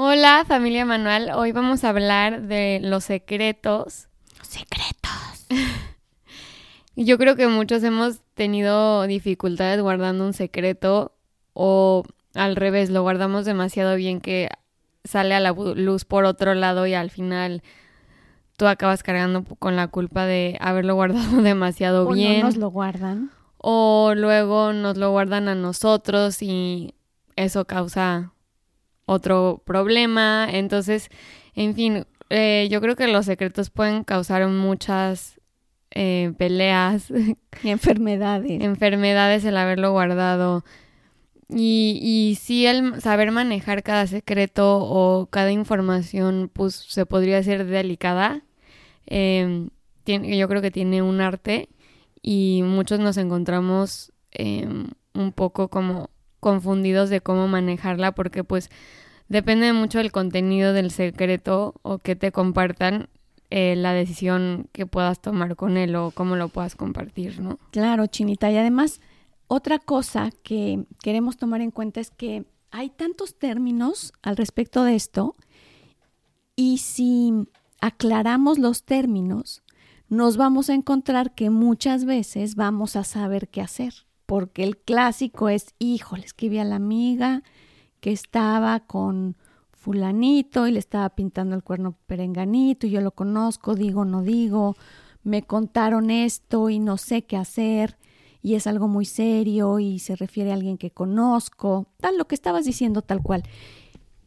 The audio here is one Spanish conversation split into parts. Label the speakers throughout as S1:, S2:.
S1: Hola familia Manual, hoy vamos a hablar de los secretos.
S2: Secretos.
S1: Yo creo que muchos hemos tenido dificultades guardando un secreto o al revés, lo guardamos demasiado bien que sale a la luz por otro lado y al final tú acabas cargando con la culpa de haberlo guardado demasiado
S2: O
S1: bien
S2: no nos lo guardan.
S1: o luego nos lo guardan a nosotros y eso causa otro problema. Entonces, en fin, eh, yo creo que los secretos pueden causar muchas eh, peleas,
S2: Y enfermedades.
S1: enfermedades el haberlo guardado. Y, y sí, el saber manejar cada secreto o cada información, pues se podría ser delicada. Eh, tiene- yo creo que tiene un arte y muchos nos encontramos eh, un poco como confundidos de cómo manejarla porque pues depende mucho del contenido del secreto o que te compartan eh, la decisión que puedas tomar con él o cómo lo puedas compartir, ¿no?
S2: Claro, Chinita. Y además, otra cosa que queremos tomar en cuenta es que hay tantos términos al respecto de esto y si aclaramos los términos, nos vamos a encontrar que muchas veces vamos a saber qué hacer, porque el clásico es, híjole, escribí a la amiga que estaba con fulanito y le estaba pintando el cuerno perenganito y yo lo conozco, digo, no digo, me contaron esto y no sé qué hacer y es algo muy serio y se refiere a alguien que conozco, tal lo que estabas diciendo tal cual.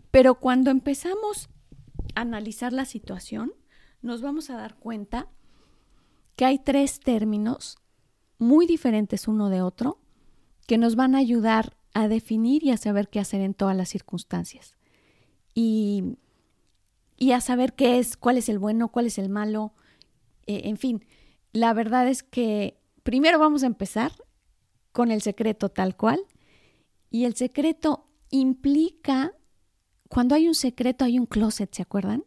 S2: Pero cuando empezamos a analizar la situación, nos vamos a dar cuenta que hay tres términos muy diferentes uno de otro que nos van a ayudar a definir y a saber qué hacer en todas las circunstancias. Y, y a saber qué es, cuál es el bueno, cuál es el malo, eh, en fin, la verdad es que primero vamos a empezar con el secreto tal cual. Y el secreto implica, cuando hay un secreto hay un closet, ¿se acuerdan?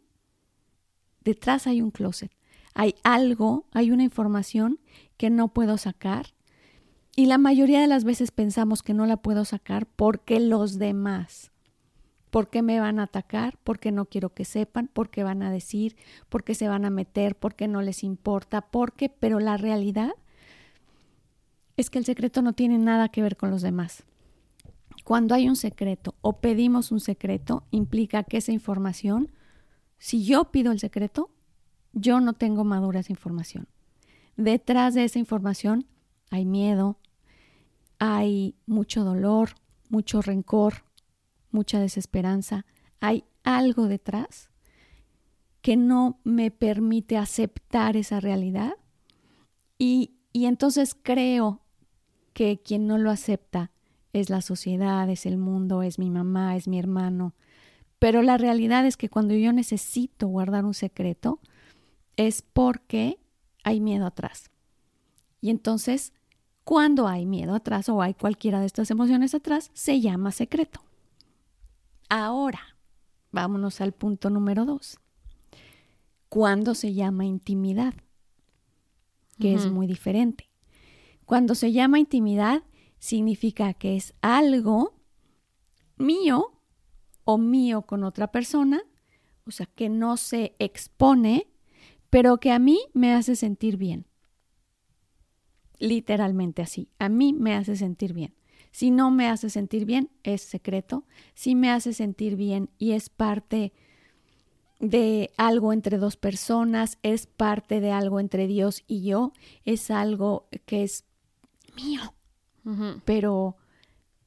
S2: Detrás hay un closet. Hay algo, hay una información que no puedo sacar. Y la mayoría de las veces pensamos que no la puedo sacar porque los demás, porque me van a atacar, porque no quiero que sepan, porque van a decir, porque se van a meter, porque no les importa, porque, pero la realidad es que el secreto no tiene nada que ver con los demás. Cuando hay un secreto o pedimos un secreto, implica que esa información, si yo pido el secreto, yo no tengo madura esa información. Detrás de esa información hay miedo, hay mucho dolor, mucho rencor, mucha desesperanza. Hay algo detrás que no me permite aceptar esa realidad y, y entonces creo que quien no lo acepta es la sociedad, es el mundo, es mi mamá, es mi hermano. Pero la realidad es que cuando yo necesito guardar un secreto es porque hay miedo atrás. Y entonces, cuando hay miedo atrás o hay cualquiera de estas emociones atrás, se llama secreto. Ahora, vámonos al punto número dos. ¿Cuándo se llama intimidad? Que es muy diferente. Cuando se llama intimidad, significa que es algo mío o mío con otra persona, o sea, que no se expone, pero que a mí me hace sentir bien. Literalmente así, a mí me hace sentir bien. Si no me hace sentir bien, es secreto. Si me hace sentir bien y es parte de algo entre dos personas, es parte de algo entre Dios y yo, es algo que es mío, pero,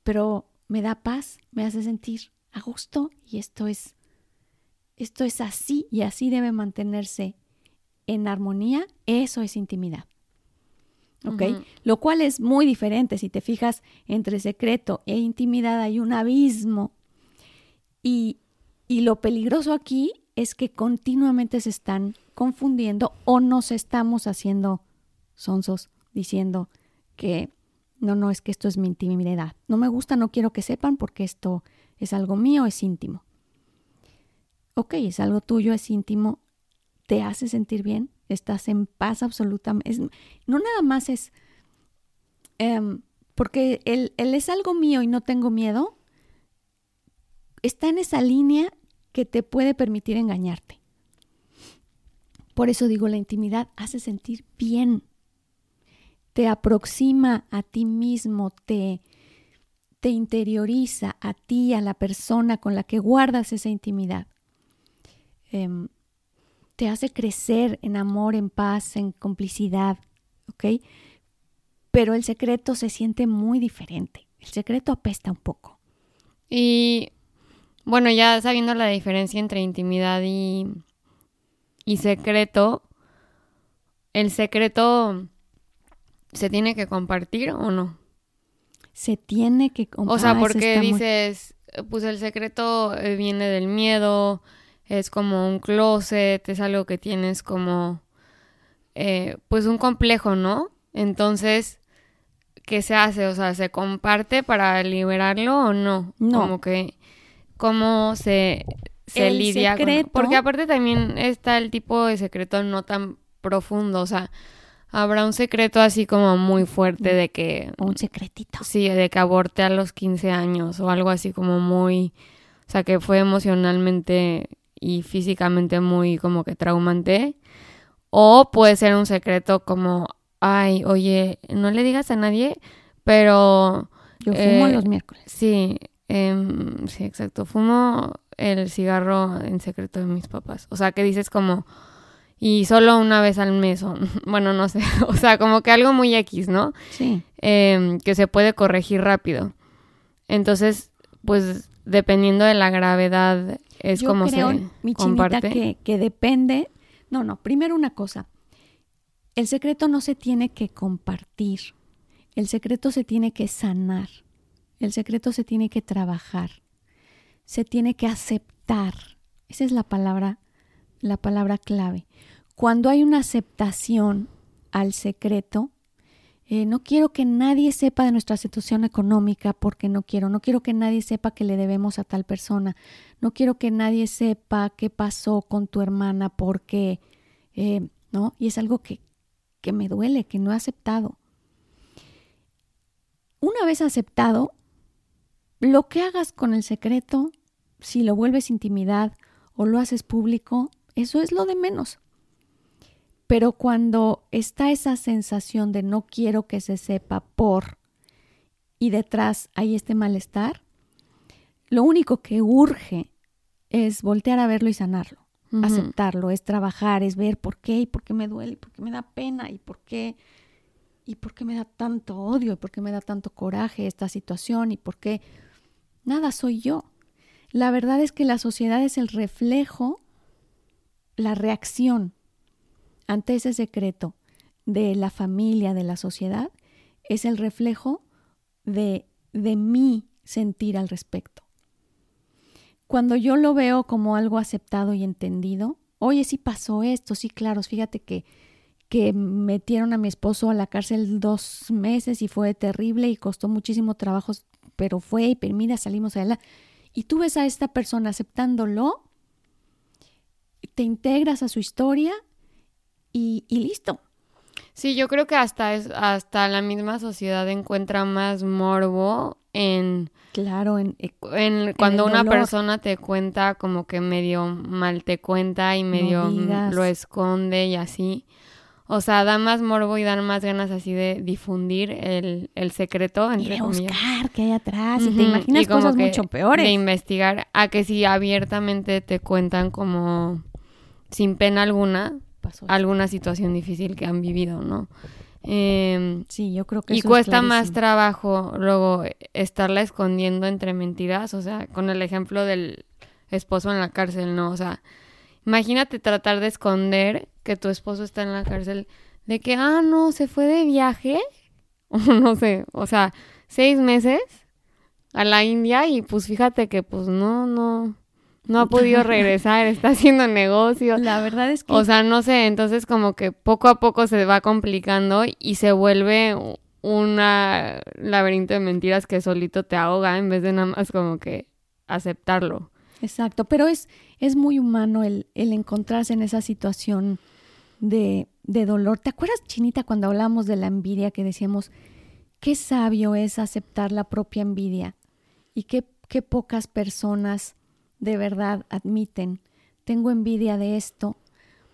S2: pero me da paz, me hace sentir a gusto y esto es, esto es así y así debe mantenerse en armonía, eso es intimidad. ¿Ok? Lo cual es muy diferente. Si te fijas, entre secreto e intimidad hay un abismo Y, y lo peligroso aquí es que continuamente se están confundiendo o nos estamos haciendo sonsos diciendo que no, no, es que esto es mi intimidad. No me gusta, no quiero que sepan porque esto es algo mío, es íntimo. Ok, es algo tuyo, es íntimo, te hace sentir bien, estás en paz absolutamente. no nada más es em, porque él, él es algo mío y no tengo miedo, está en esa línea que te puede permitir engañarte. Por eso digo, la intimidad hace sentir bien, te aproxima a ti mismo, te, te interioriza a ti, a la persona con la que guardas esa intimidad. Em, te hace crecer en amor, en paz, en complicidad, ¿ok? Pero el secreto se siente muy diferente. El secreto apesta un poco.
S1: Y bueno, ya sabiendo la diferencia entre intimidad y, y secreto, el secreto se tiene que compartir o no?
S2: Se tiene que
S1: compartir. O sea, porque dices, pues el secreto viene del miedo, es como un closet, es algo que tienes como, eh, pues un complejo, ¿no? Entonces, ¿qué se hace? O sea, ¿se comparte para liberarlo o no?
S2: No.
S1: Como que, ¿cómo se, se lidia con... Porque aparte también está el tipo de secreto no tan profundo, o sea, habrá un secreto así como muy fuerte de que...
S2: Un secretito.
S1: Sí, de que aborte a los 15 años o algo así como muy... O sea, que fue emocionalmente y físicamente muy como que traumante. O puede ser un secreto como, ay, oye, no le digas a nadie, pero...
S2: Yo fumo eh, los miércoles.
S1: Sí, em, sí, exacto. Fumo el cigarro en secreto de mis papás. O sea, que dices como, y solo una vez al mes, o, bueno, no sé, o sea, como que algo muy X, ¿no?
S2: Sí.
S1: Em, que se puede corregir rápido. Entonces, pues dependiendo de la gravedad es como creo, se mi comparte.
S2: Que, que depende. No, no. Primero una cosa. El secreto no se tiene que compartir. El secreto se tiene que sanar. El secreto se tiene que trabajar. Se tiene que aceptar. Esa es la palabra, la palabra clave. Cuando hay una aceptación al secreto, eh, no quiero que nadie sepa de nuestra situación económica porque no quiero, no quiero que nadie sepa que le debemos a tal persona, no quiero que nadie sepa qué pasó con tu hermana porque, eh, ¿no? Y es algo que, que me duele, que no he aceptado. Una vez aceptado, lo que hagas con el secreto, si lo vuelves intimidad o lo haces público, eso es lo de menos. Pero cuando está esa sensación de no quiero que se sepa por y detrás hay este malestar, lo único que urge es voltear a verlo y sanarlo, aceptarlo, es trabajar, es ver por qué y por qué me duele, y por qué me da pena y por qué y por qué me da tanto odio y por qué me da tanto coraje esta situación y por qué nada soy yo. La verdad es que la sociedad es el reflejo, la reacción ante ese secreto de la familia, de la sociedad, es el reflejo de, de mi sentir al respecto. Cuando yo lo veo como algo aceptado y entendido, oye, sí pasó esto, sí, claro, fíjate que, que metieron a mi esposo a la cárcel dos meses y fue terrible y costó muchísimo trabajo, pero fue y mira, salimos adelante. Y tú ves a esta persona aceptándolo, te integras a su historia y, listo.
S1: Sí, yo creo que hasta es, hasta la misma sociedad encuentra más morbo en
S2: claro en,
S1: en cuando una persona te cuenta como que medio mal te cuenta y medio lo esconde y así. O sea, da más morbo y dan más ganas así de difundir el, el secreto.
S2: Entre y de buscar qué hay atrás. Y te imaginas cosas mucho peores.
S1: De investigar a que si abiertamente te cuentan como sin pena alguna, alguna situación difícil que han vivido, ¿no?
S2: Em, sí, yo creo que
S1: y cuesta más trabajo luego estarla escondiendo entre mentiras, o sea, con el ejemplo del esposo en la cárcel, ¿no? O sea, imagínate tratar de esconder que tu esposo está en la cárcel de que, ah, no, se fue de viaje, no sé, o sea, seis meses, a la India y pues fíjate que pues no, no, no ha podido regresar, está haciendo negocio.
S2: La verdad es que...
S1: O sea, no sé, entonces como que poco a poco se va complicando y se vuelve una laberinto de mentiras que solito te ahoga en vez de nada más como que aceptarlo.
S2: Exacto, pero es, es muy humano el, el encontrarse en esa situación de, de dolor. ¿Te acuerdas, Chinita, cuando hablamos de la envidia que decíamos, qué sabio es aceptar la propia envidia y qué, qué pocas personas de verdad admiten, tengo envidia de esto,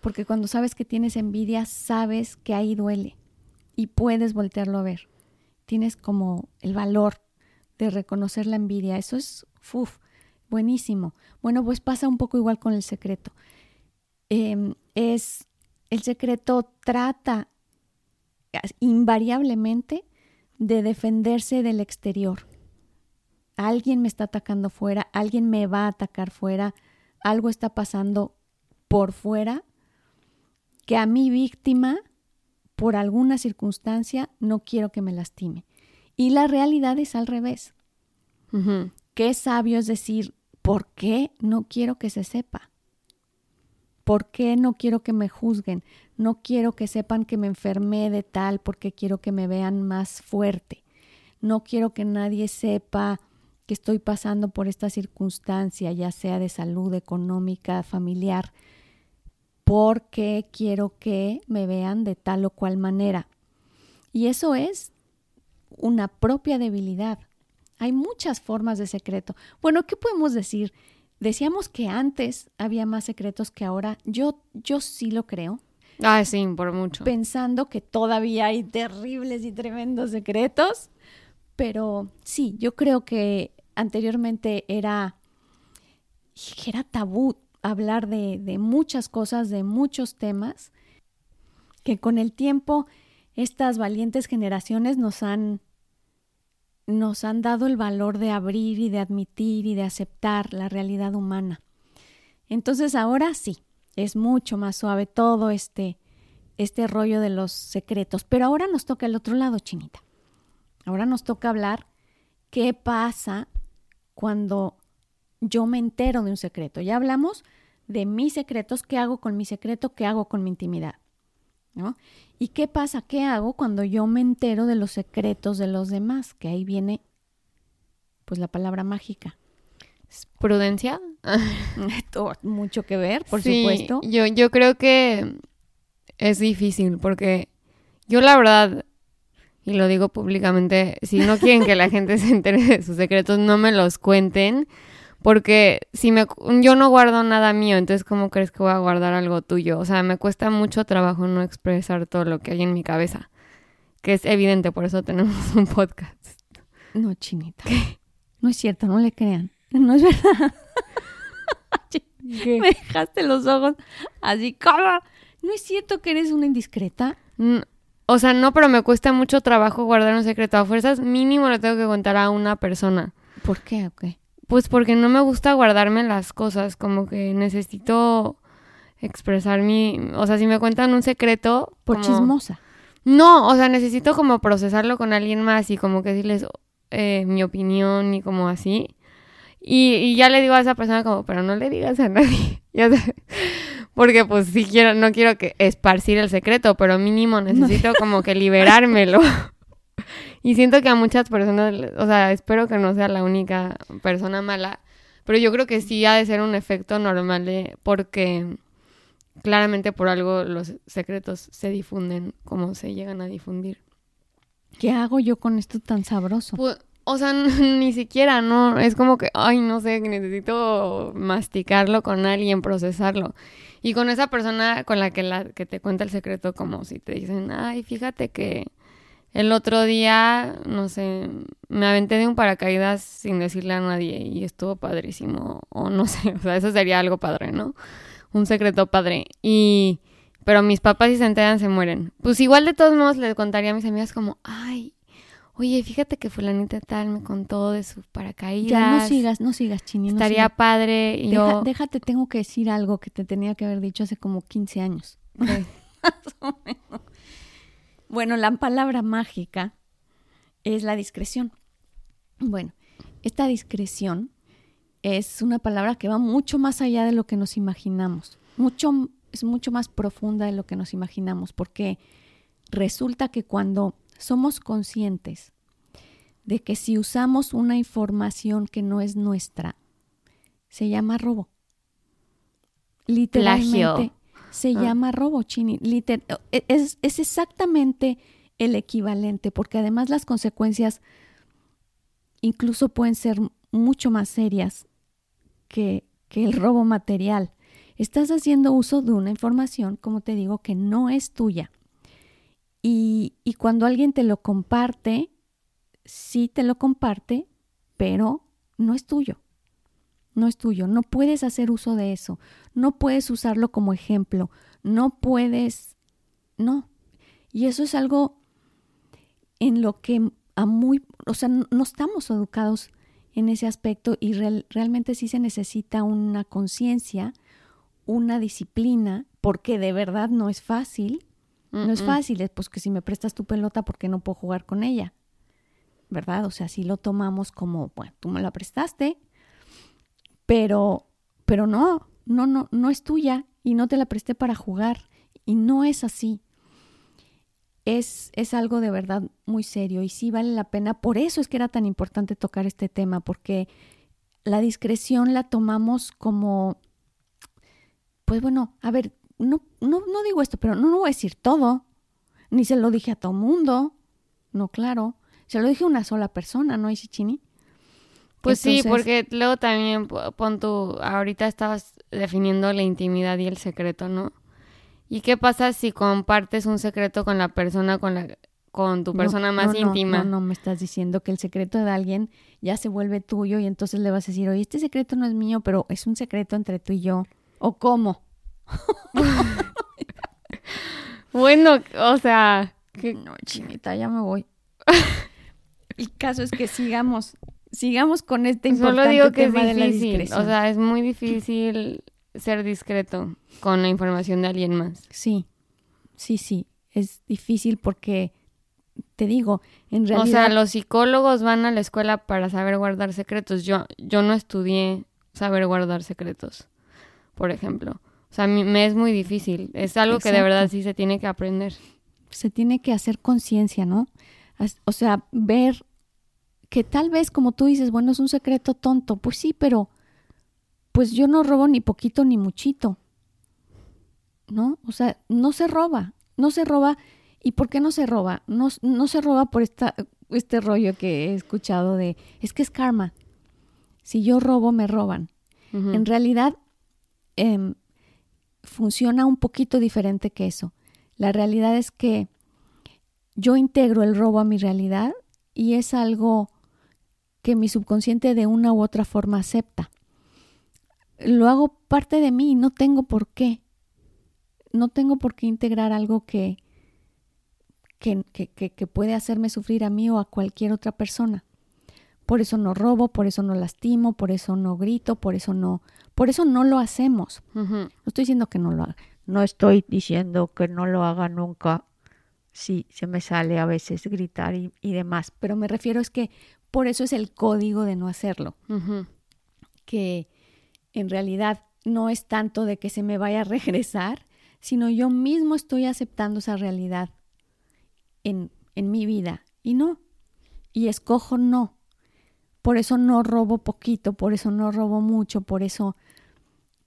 S2: porque cuando sabes que tienes envidia, sabes que ahí duele y puedes voltearlo a ver. Tienes como el valor de reconocer la envidia. Eso es, uf, buenísimo. Bueno, pues pasa un poco igual con el secreto. Em, es, el secreto trata invariablemente de defenderse del exterior. Alguien me está atacando fuera, alguien me va a atacar fuera, algo está pasando por fuera que a mi víctima, por alguna circunstancia, no quiero que me lastime. Y la realidad es al revés. Qué sabio es decir, ¿por qué no quiero que se sepa? ¿Por qué no quiero que me juzguen? No quiero que sepan que me enfermé de tal porque quiero que me vean más fuerte. No quiero que nadie sepa que estoy pasando por esta circunstancia, ya sea de salud económica, familiar, porque quiero que me vean de tal o cual manera. Y eso es una propia debilidad. Hay muchas formas de secreto. Bueno, ¿qué podemos decir? Decíamos que antes había más secretos que ahora. Yo, yo sí lo creo.
S1: Ah, sí, por mucho.
S2: Pensando que todavía hay terribles y tremendos secretos. Pero sí, yo creo que anteriormente era, era tabú hablar de, de muchas cosas, de muchos temas, que con el tiempo estas valientes generaciones nos han nos han dado el valor de abrir y de admitir y de aceptar la realidad humana. Entonces ahora sí, es mucho más suave todo este, este rollo de los secretos. Pero ahora nos toca el otro lado, Chinita. Ahora nos toca hablar qué pasa cuando yo me entero de un secreto. Ya hablamos de mis secretos, qué hago con mi secreto, qué hago con mi intimidad. ¿no? ¿Y qué pasa? ¿Qué hago cuando yo me entero de los secretos de los demás? Que ahí viene, pues, la palabra mágica.
S1: ¿Prudencia?
S2: mucho que ver, por supuesto.
S1: Yo, yo creo que es difícil porque yo la verdad, y lo digo públicamente, si no quieren que la gente se entere de sus secretos, no me los cuenten porque si me yo no guardo nada mío, entonces cómo crees que voy a guardar algo tuyo? O sea, me cuesta mucho trabajo no expresar todo lo que hay en mi cabeza, que es evidente, por eso tenemos un podcast.
S2: No, chinita. No es cierto, no le crean. No es verdad. Me dejaste los ojos así como ¿No es cierto que eres una indiscreta?
S1: O sea, no, pero me cuesta mucho trabajo guardar un secreto. A fuerzas mínimo le tengo que contar a una persona.
S2: ¿Por qué? Okay.
S1: Pues porque no me gusta guardarme las cosas, como que necesito expresar mi, o sea, si me cuentan un secreto,
S2: por chismosa.
S1: No, o sea, necesito como procesarlo con alguien más y como que decirles eh, mi opinión y como así. Y, ya le digo a esa persona como, pero no le digas a nadie. Porque pues sí quiero, no quiero que esparcir el secreto, pero mínimo necesito como que liberármelo. Y siento que a muchas personas, o sea, espero que no sea la única persona mala, pero yo creo que sí ha de ser un efecto normal de, porque claramente por algo los secretos se difunden como se llegan a difundir.
S2: ¿Qué hago yo con esto tan sabroso?
S1: Pues, o sea, ni siquiera, ¿no? Es como que, ay, no sé, necesito masticarlo con alguien, procesarlo. Y con esa persona con la que, la que te cuenta el secreto, como si te dicen, ay, fíjate que el otro día, no sé, me aventé de un paracaídas sin decirle a nadie y estuvo padrísimo. O no sé, o sea, eso sería algo padre, ¿no? Un secreto padre. Y, pero mis papás si se enteran se mueren. Pues igual de todos modos les contaría a mis amigas como, ay, oye, fíjate que fulanita tal me contó de su paracaídas.
S2: Ya, no sigas, no sigas, Chini.
S1: Estaría padre. Y yo...
S2: Déjate, tengo que decir algo que te tenía que haber dicho hace como 15 años. Más o menos. Bueno, la palabra mágica es la discreción. Bueno, esta discreción es una palabra que va mucho más allá de lo que nos imaginamos. Mucho, es mucho más profunda de lo que nos imaginamos, porque resulta que cuando somos conscientes de que si usamos una información que no es nuestra, se llama robo. Literalmente se ah. llama robo, Chini. E, es, es exactamente el equivalente, porque además las consecuencias incluso pueden ser mucho más serias que, que el robo material. Estás haciendo uso de una información, como te digo, que no es tuya. Y, y, cuando alguien te lo comparte, sí te lo comparte, pero no es tuyo. No es tuyo. No puedes hacer uso de eso. No puedes usarlo como ejemplo. No puedes. No. Y eso es algo en lo que a muy. O sea, no estamos educados en ese aspecto y realmente sí se necesita una conciencia, una disciplina, porque de verdad no es fácil. No es fácil, es pues que si me prestas tu pelota, ¿por qué no puedo jugar con ella? ¿verdad? O sea, si lo tomamos como, bueno, tú me la prestaste, pero, pero no, no, no, no es tuya y no te la presté para jugar y no es así. Es, es algo de verdad muy serio y sí vale la pena. Por eso es que era tan importante tocar este tema, porque la discreción la tomamos como, pues bueno, a ver, no, no, no digo esto, pero no, no voy a decir todo, ni se lo dije a todo mundo, no, claro, se lo dije a una sola persona, ¿no, Isichini?
S1: Pues sí, porque luego también pon tu, ahorita estabas definiendo la intimidad y el secreto, ¿no? ¿Y qué pasa si compartes un secreto con la persona con la con tu persona más íntima?
S2: No, no, me estás diciendo que el secreto de alguien ya se vuelve tuyo y entonces le vas a decir, oye, este secreto no es mío, pero es un secreto entre tú y yo. ¿O cómo?
S1: bueno, o sea...
S2: Que... No, chinita, ya me voy. El caso es que sigamos, sigamos con este importante digo que tema
S1: es
S2: difícil, de la
S1: O sea, es muy difícil ser discreto con la información de alguien más.
S2: Sí, sí, sí. Es difícil porque, te digo, en realidad... O
S1: sea, los psicólogos van a la escuela para saber guardar secretos. Yo, yo no estudié saber guardar secretos, por ejemplo. O sea, me es muy difícil. Es algo que de verdad sí se tiene que aprender.
S2: Se tiene que hacer conciencia, ¿no? O sea, ver que tal vez, como tú dices, bueno, es un secreto tonto. Pues sí, pero pues yo no robo ni poquito ni muchito. ¿No? O sea, no se roba. No se roba. ¿Y por qué no se roba? No, no se roba por esta, este rollo que he escuchado de, es que es karma. Si yo robo, me roban. En realidad, eh, funciona un poquito diferente que eso. La realidad es que yo integro el robo a mi realidad y es algo que mi subconsciente de una u otra forma acepta. Lo hago parte de mí y no tengo por qué. No tengo por qué integrar algo que, que, que, que, puede hacerme sufrir a mí o a cualquier otra persona. Por eso no robo, por eso no lastimo, por eso no grito, por eso no, por eso no lo hacemos. No estoy diciendo que no lo haga. No estoy diciendo que no lo haga nunca sí, se me sale a veces gritar y, demás, pero me refiero es que por eso es el código de no hacerlo, que en realidad no es tanto de que se me vaya a regresar, sino yo mismo estoy aceptando esa realidad en, en mi vida y no, y escojo no. Por eso no robo poquito, por eso no robo mucho, por eso,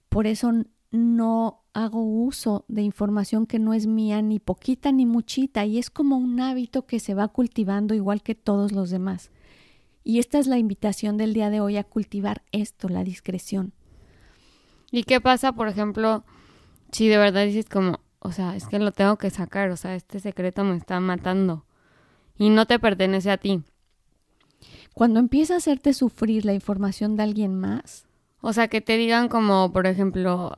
S2: por eso no hago uso de información que no es mía, ni poquita ni muchita, y es como un hábito que se va cultivando igual que todos los demás. Y esta es la invitación del día de hoy a cultivar esto, la discreción.
S1: ¿Y qué pasa, por ejemplo, si de verdad dices como, o sea, es que lo tengo que sacar, o sea, este secreto me está matando y no te pertenece a ti?
S2: Cuando empieza a hacerte sufrir la información de alguien más.
S1: O sea, que te digan como, por ejemplo,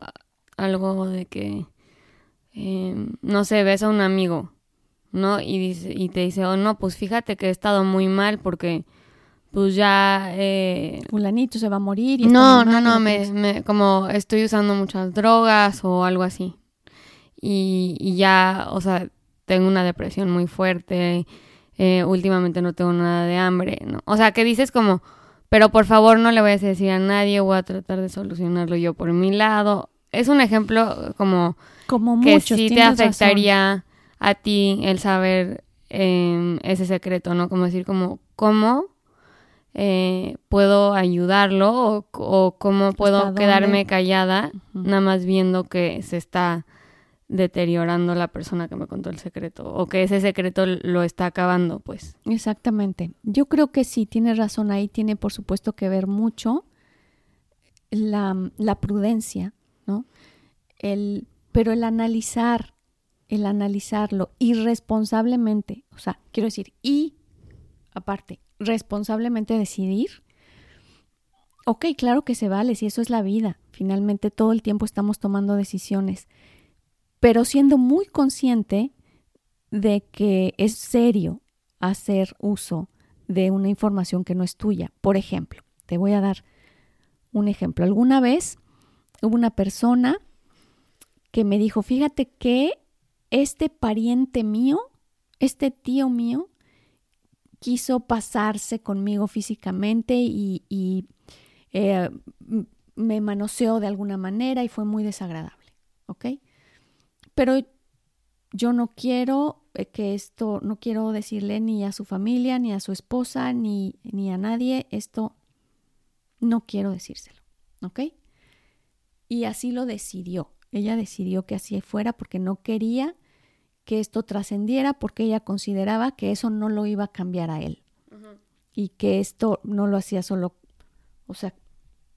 S1: algo de que, em, no sé, ves a un amigo, ¿no? Y, dice, y te dice, oh, no, pues fíjate que he estado muy mal porque, pues ya... Eh,
S2: Fulanito se va a morir.
S1: Y no, no, no, me, como estoy usando muchas drogas o algo así. Y, y ya, o sea, tengo una depresión muy fuerte, eh, últimamente no tengo nada de hambre, ¿no? O sea, que dices como, pero por favor no le vayas a decir a nadie, voy a tratar de solucionarlo yo por mi lado. Es un ejemplo como,
S2: como
S1: que
S2: muchos,
S1: sí te
S2: razón.
S1: afectaría a ti el saber eh, ese secreto, ¿no? Como decir, como, ¿cómo eh, puedo ayudarlo o, o cómo puedo
S2: ¿Hasta
S1: quedarme callada nada más viendo que se está deteriorando la persona que me contó el secreto o que ese secreto lo está acabando, pues.
S2: Exactamente. Yo creo que sí, tienes razón. Ahí tiene, por supuesto, que ver mucho la, la prudencia, ¿no? El, pero el analizar, el analizarlo irresponsablemente, o sea, quiero decir, y aparte, responsablemente decidir. Ok, claro que se vale, si eso es la vida. Finalmente todo el tiempo estamos tomando decisiones, pero siendo muy consciente de que es serio hacer uso de una información que no es tuya. Por ejemplo, te voy a dar un ejemplo. Alguna vez hubo una persona que me dijo, fíjate que este pariente mío, este tío mío, quiso pasarse conmigo físicamente y, eh, me manoseó de alguna manera y fue muy desagradable, ¿ok? Pero yo no quiero eh, que esto, no quiero decirle ni a su familia, ni a su esposa, ni, ni a nadie, esto no quiero decírselo, ¿ok? Y así lo decidió. Ella decidió que así fuera porque no quería que esto trascendiera porque ella consideraba que eso no lo iba a cambiar a él y que esto no lo hacía solo, o sea,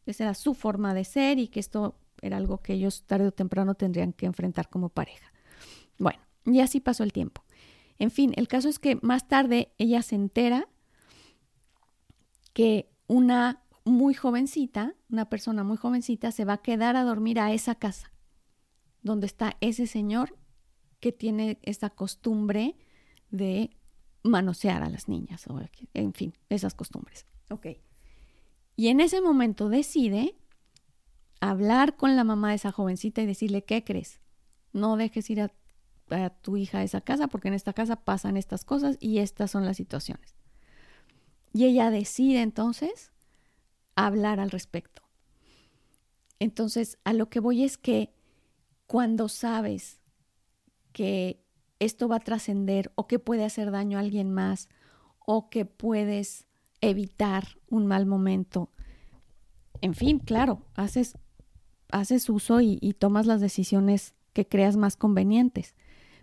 S2: esa era su forma de ser y que esto era algo que ellos tarde o temprano tendrían que enfrentar como pareja. Bueno, y así pasó el tiempo. En fin, el caso es que más tarde ella se entera que una muy jovencita, una persona muy jovencita, se va a quedar a dormir a esa casa donde está ese señor que tiene esa costumbre de manosear a las niñas, o en fin, esas costumbres. Ok. Y en ese momento decide hablar con la mamá de esa jovencita y decirle, ¿qué crees? No dejes ir a, tu hija a esa casa porque en esta casa pasan estas cosas y estas son las situaciones. Y ella decide entonces hablar al respecto. Entonces, a lo que voy es que cuando sabes que esto va a trascender o que puede hacer daño a alguien más o que puedes evitar un mal momento, en fin, claro, haces, haces uso y, y tomas las decisiones que creas más convenientes,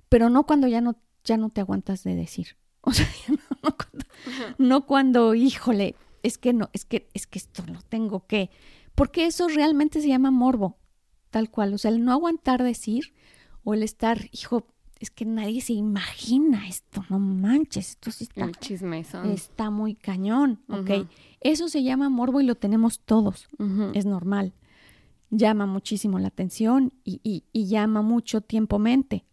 S2: pero no cuando ya no, ya no te aguantas de decir. O sea, no, no cuando, no cuando, híjole, es que no, es que, es que esto lo tengo que, porque eso realmente se llama morbo, tal cual. O sea, el no aguantar decir o el estar, hijo, es que nadie se imagina esto, no manches, esto sí está,
S1: El
S2: está muy cañón, ¿ok?
S1: Ujú.
S2: Eso se llama morbo y lo tenemos todos, es normal. Llama muchísimo la atención y, llama mucho tiempo-mente.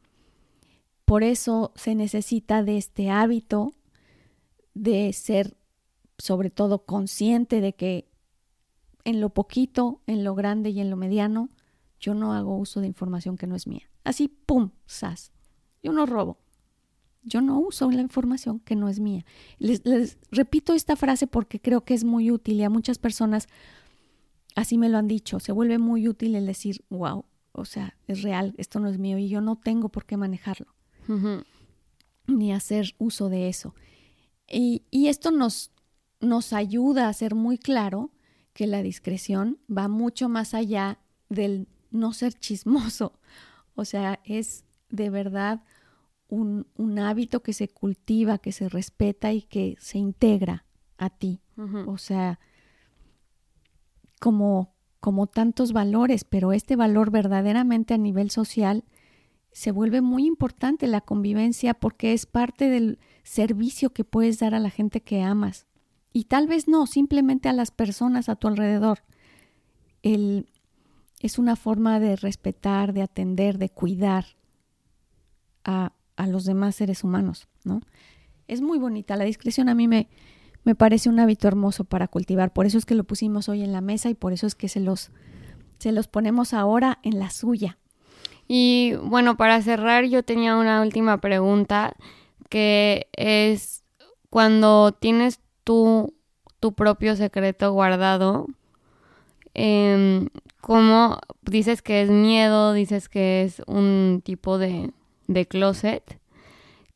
S2: Por eso se necesita de este hábito de ser, sobre todo, consciente de que en lo poquito, en lo grande y en lo mediano, yo no hago uso de información que no es mía. Así, pum, sas. Yo no robo. Yo no uso la información que no es mía. Les, les repito esta frase porque creo que es muy útil y a muchas personas así me lo han dicho. Se vuelve muy útil el decir, wow, o sea, es real, esto no es mío y yo no tengo por qué manejarlo ni hacer uso de eso. Y, y esto nos, nos ayuda a ser muy claro que la discreción va mucho más allá del no ser chismoso. O sea, es de verdad un, un hábito que se cultiva, que se respeta y que se integra a ti. O sea, como, como tantos valores, pero este valor verdaderamente a nivel social se vuelve muy importante la convivencia porque es parte del servicio que puedes dar a la gente que amas. Y tal vez no, simplemente a las personas a tu alrededor. El, es una forma de respetar, de atender, de cuidar a, a los demás seres humanos, ¿no? Es muy bonita. La discreción a mí me, me parece un hábito hermoso para cultivar. Por eso es que lo pusimos hoy en la mesa y por eso es que se los, se los ponemos ahora en la suya.
S1: Y bueno, para cerrar, yo tenía una última pregunta que es cuando tienes tú tu propio secreto guardado, eh, como dices que es miedo, dices que es un tipo de, de closet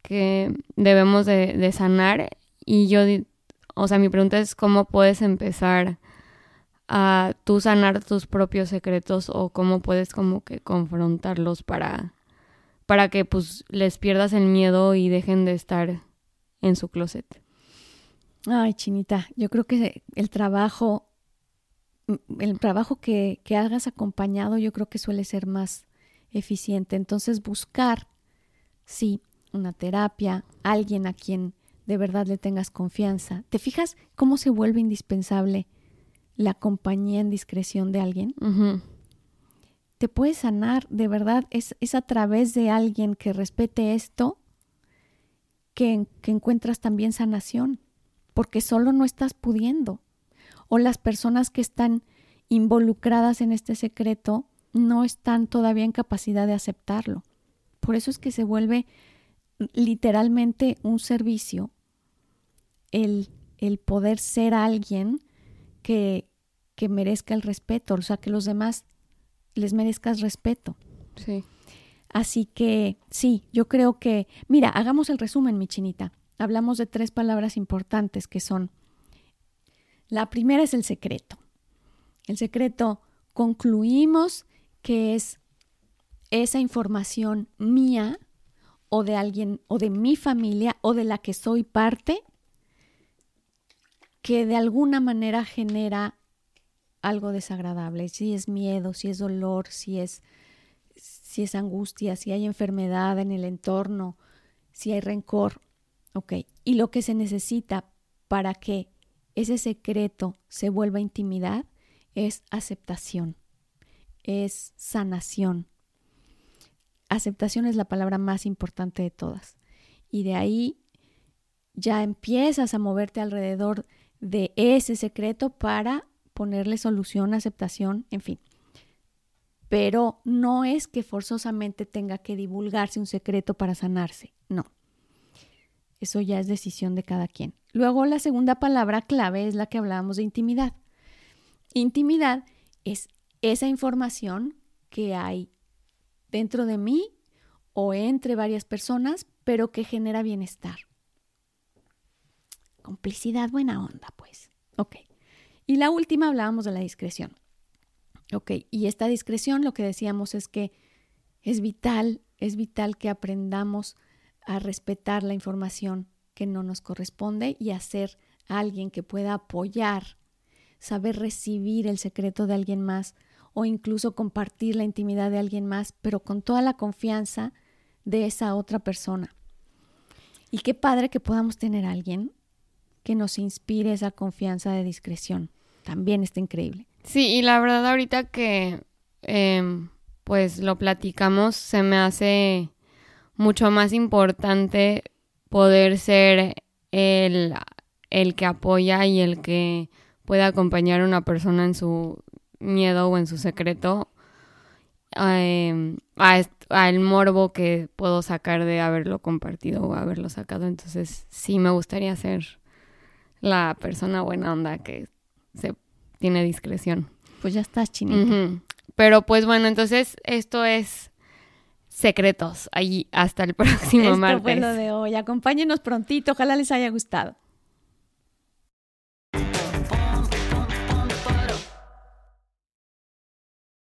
S1: que debemos de, de sanar y yo, o sea, mi pregunta es cómo puedes empezar a tú sanar tus propios secretos o cómo puedes como que confrontarlos para, para que pues les pierdas el miedo y dejen de estar en su closet.
S2: Ay, Chinita, yo creo que el trabajo, el trabajo que, que hagas acompañado, yo creo que suele ser más eficiente. Entonces, buscar, sí, una terapia, alguien a quien de verdad le tengas confianza. ¿Te fijas cómo se vuelve indispensable la compañía en discreción de alguien? Te puede sanar, de verdad, es, es, a través de alguien que respete esto que, que encuentras también sanación, porque solo no estás pudiendo. O las personas que están involucradas en este secreto no están todavía en capacidad de aceptarlo. Por eso es que se vuelve literalmente un servicio el, el poder ser alguien que, que merezca el respeto, o sea, que los demás les merezcas respeto.
S1: Sí.
S2: Así que sí, yo creo que, mira, hagamos el resumen, mi chinita. Hablamos de tres palabras importantes que son, la primera es el secreto. El secreto concluimos que es esa información mía o de alguien o de mi familia o de la que soy parte que de alguna manera genera algo desagradable, si es miedo, si es dolor, si es si es angustia, si hay enfermedad en el entorno, si hay rencor. Ok, y lo que se necesita para que ese secreto se vuelva intimidad es aceptación, es sanación. Aceptación es la palabra más importante de todas. Y de ahí ya empiezas a moverte alrededor de ese secreto para ponerle solución, aceptación, en fin pero no es que forzosamente tenga que divulgarse un secreto para sanarse, no. Eso ya es decisión de cada quien. Luego la segunda palabra clave es la que hablábamos de intimidad. Intimidad es esa información que hay dentro de mí o entre varias personas, pero que genera bienestar. Complicidad, buena onda, pues. Ok. Y la última hablábamos de la discreción. Ok, y esta discreción lo que decíamos es que es vital, es vital que aprendamos a respetar la información que no nos corresponde y a ser alguien que pueda apoyar, saber recibir el secreto de alguien más o incluso compartir la intimidad de alguien más, pero con toda la confianza de esa otra persona. Y qué padre que podamos tener a alguien que nos inspire esa confianza de discreción. También está increíble.
S1: Sí, y la verdad ahorita que em, pues lo platicamos, se me hace mucho más importante poder ser el, el que apoya y el que puede acompañar a una persona en su miedo o en su secreto eh, al morbo que puedo sacar de haberlo compartido o haberlo sacado. Entonces sí me gustaría ser la persona buena onda que se tiene discreción.
S2: Pues ya estás, chinita.
S1: Pero pues bueno, entonces esto es secretos. Ahí hasta el próximo
S2: esto
S1: martes.
S2: Fue lo de hoy. Acompáñenos prontito. Ojalá les haya gustado.